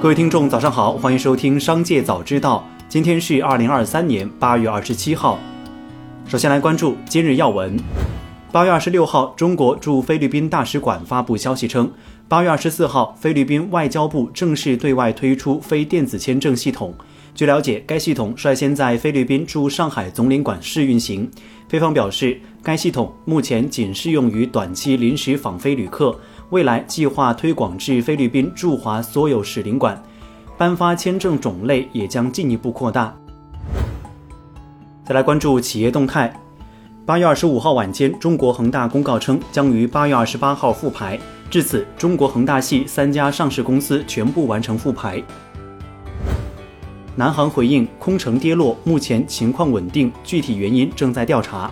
各位听众，早上好，欢迎收听《商界早知道》。今天是二零二三年八月二十七号。首先来关注今日要闻。八月二十六号，中国驻菲律宾大使馆发布消息称，八月二十四号，菲律宾外交部正式对外推出非电子签证系统。据了解，该系统率先在菲律宾驻上海总领馆试运行。菲方表示，该系统目前仅适用于短期临时访菲旅客。未来计划推广至菲律宾驻华所有使领馆，颁发签证种类也将进一步扩大。再来关注企业动态。八月二十五号晚间，中国恒大公告称将于八月二十八号复牌，至此，中国恒大系三家上市公司全部完成复牌。南航回应空乘跌落，目前情况稳定，具体原因正在调查。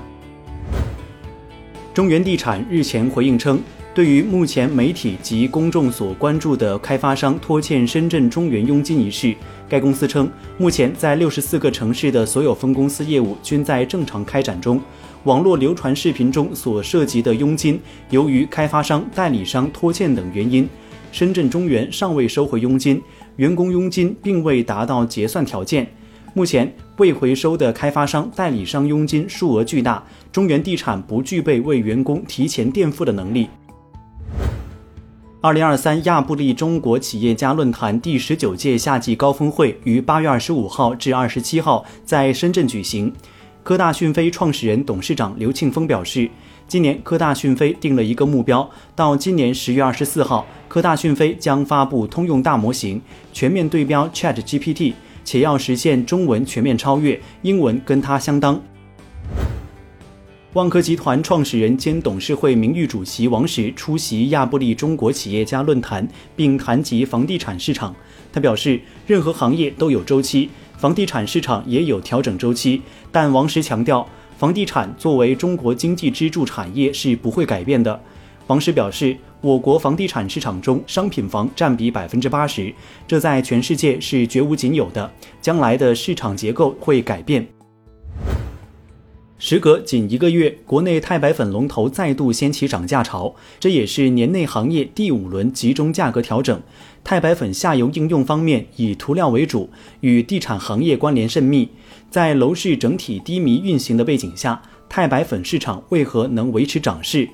中原地产日前回应称。对于目前媒体及公众所关注的开发商拖欠深圳中原佣金一事，该公司称，目前在六十四个城市的所有分公司业务均在正常开展中。网络流传视频中所涉及的佣金，由于开发商、代理商拖欠等原因，深圳中原尚未收回佣金，员工佣金并未达到结算条件。目前未回收的开发商、代理商佣金数额巨大，中原地产不具备为员工提前垫付的能力。二零二三亚布力中国企业家论坛第十九届夏季高峰会于八月二十五号至二十七号在深圳举行。科大讯飞创始人、董事长刘庆峰表示，今年科大讯飞定了一个目标，到今年十月二十四号，科大讯飞将发布通用大模型，全面对标 Chat GPT，且要实现中文全面超越，英文跟它相当。万科集团创始人兼董事会名誉主席王石出席亚布力中国企业家论坛，并谈及房地产市场。他表示，任何行业都有周期，房地产市场也有调整周期。但王石强调，房地产作为中国经济支柱产业是不会改变的。王石表示，我国房地产市场中商品房占比百分之八十，这在全世界是绝无仅有的。将来的市场结构会改变。时隔仅一个月，国内钛白粉龙头再度掀起涨价潮，这也是年内行业第五轮集中价格调整。钛白粉下游应用方面以涂料为主，与地产行业关联甚密。在楼市整体低迷运行的背景下，钛白粉市场为何能维持涨势？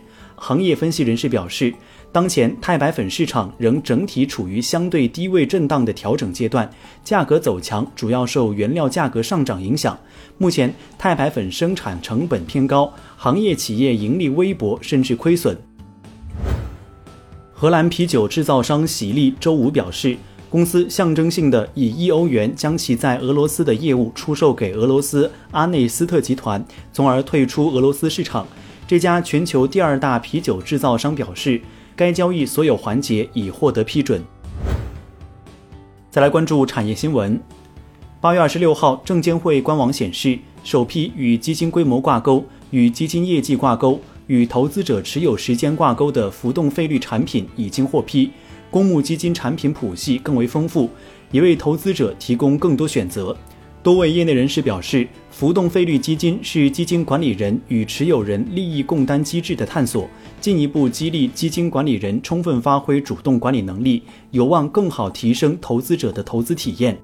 行业分析人士表示。当前钛白粉市场仍整体处于相对低位震荡的调整阶段，价格走强主要受原料价格上涨影响。目前钛白粉生产成本偏高，行业企业盈利微薄甚至亏损。荷兰啤酒制造商喜力周五表示，公司象征性的以一欧元将其在俄罗斯的业务出售给俄罗斯阿内斯特集团，从而退出俄罗斯市场。这家全球第二大啤酒制造商表示。该交易所有环节已获得批准。再来关注产业新闻。八月二十六号，证监会官网显示，首批与基金规模挂钩、与基金业绩挂钩、与投资者持有时间挂钩的浮动费率产品已经获批。公募基金产品谱系更为丰富，也为投资者提供更多选择。多位业内人士表示，浮动费率基金是基金管理人与持有人利益共担机制的探索，进一步激励基金管理人充分发挥主动管理能力，有望更好提升投资者的投资体验。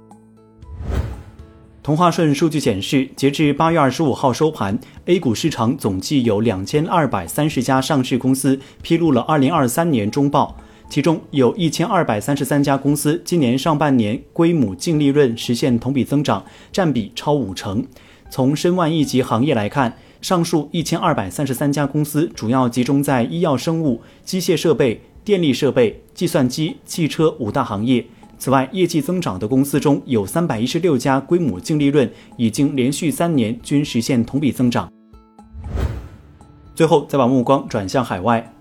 同花顺数据显示，截至八月二十五号收盘，A 股市场总计有两千二百三十家上市公司披露了二零二三年中报。其中有一千二百三十三家公司今年上半年规模净利润实现同比增长，占比超五成。从申万亿级行业来看，上述一千二百三十三家公司主要集中在医药生物、机械设备、电力设备、计算机、汽车五大行业。此外，业绩增长的公司中有三百一十六家规模净利润已经连续三年均实现同比增长。最后，再把目光转向海外。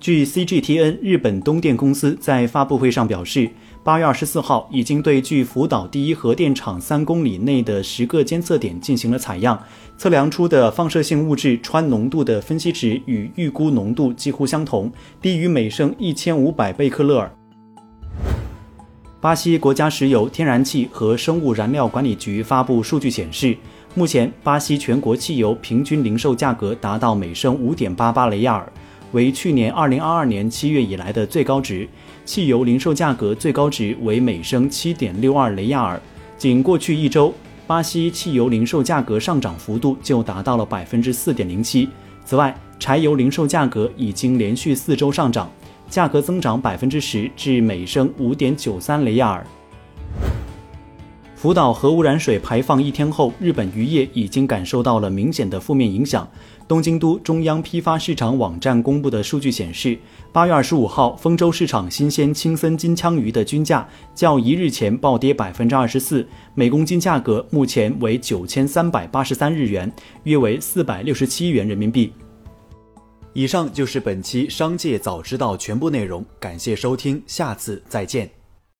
据 CGTN 日本东电公司在发布会上表示，八月二十四号已经对距福岛第一核电厂三公里内的十个监测点进行了采样，测量出的放射性物质氚浓度的分析值与预估浓度几乎相同，低于每升一千五百贝克勒尔。巴西国家石油、天然气和生物燃料管理局发布数据显示，目前巴西全国汽油平均零售价格达到每升五点八八雷亚尔。为去年二零二二年七月以来的最高值。汽油零售价格最高值为每升七点六二雷亚尔。仅过去一周，巴西汽油零售价格上涨幅度就达到了百分之四点零七。此外，柴油零售价格已经连续四周上涨，价格增长百分之十，至每升五点九三雷亚尔。福岛核污染水排放一天后，日本渔业已经感受到了明显的负面影响。东京都中央批发市场网站公布的数据显示，八月二十五号，丰州市场新鲜青森金枪鱼的均价较一日前暴跌百分之二十四，每公斤价格目前为九千三百八十三日元，约为四百六十七元人民币。以上就是本期《商界早知道》全部内容，感谢收听，下次再见。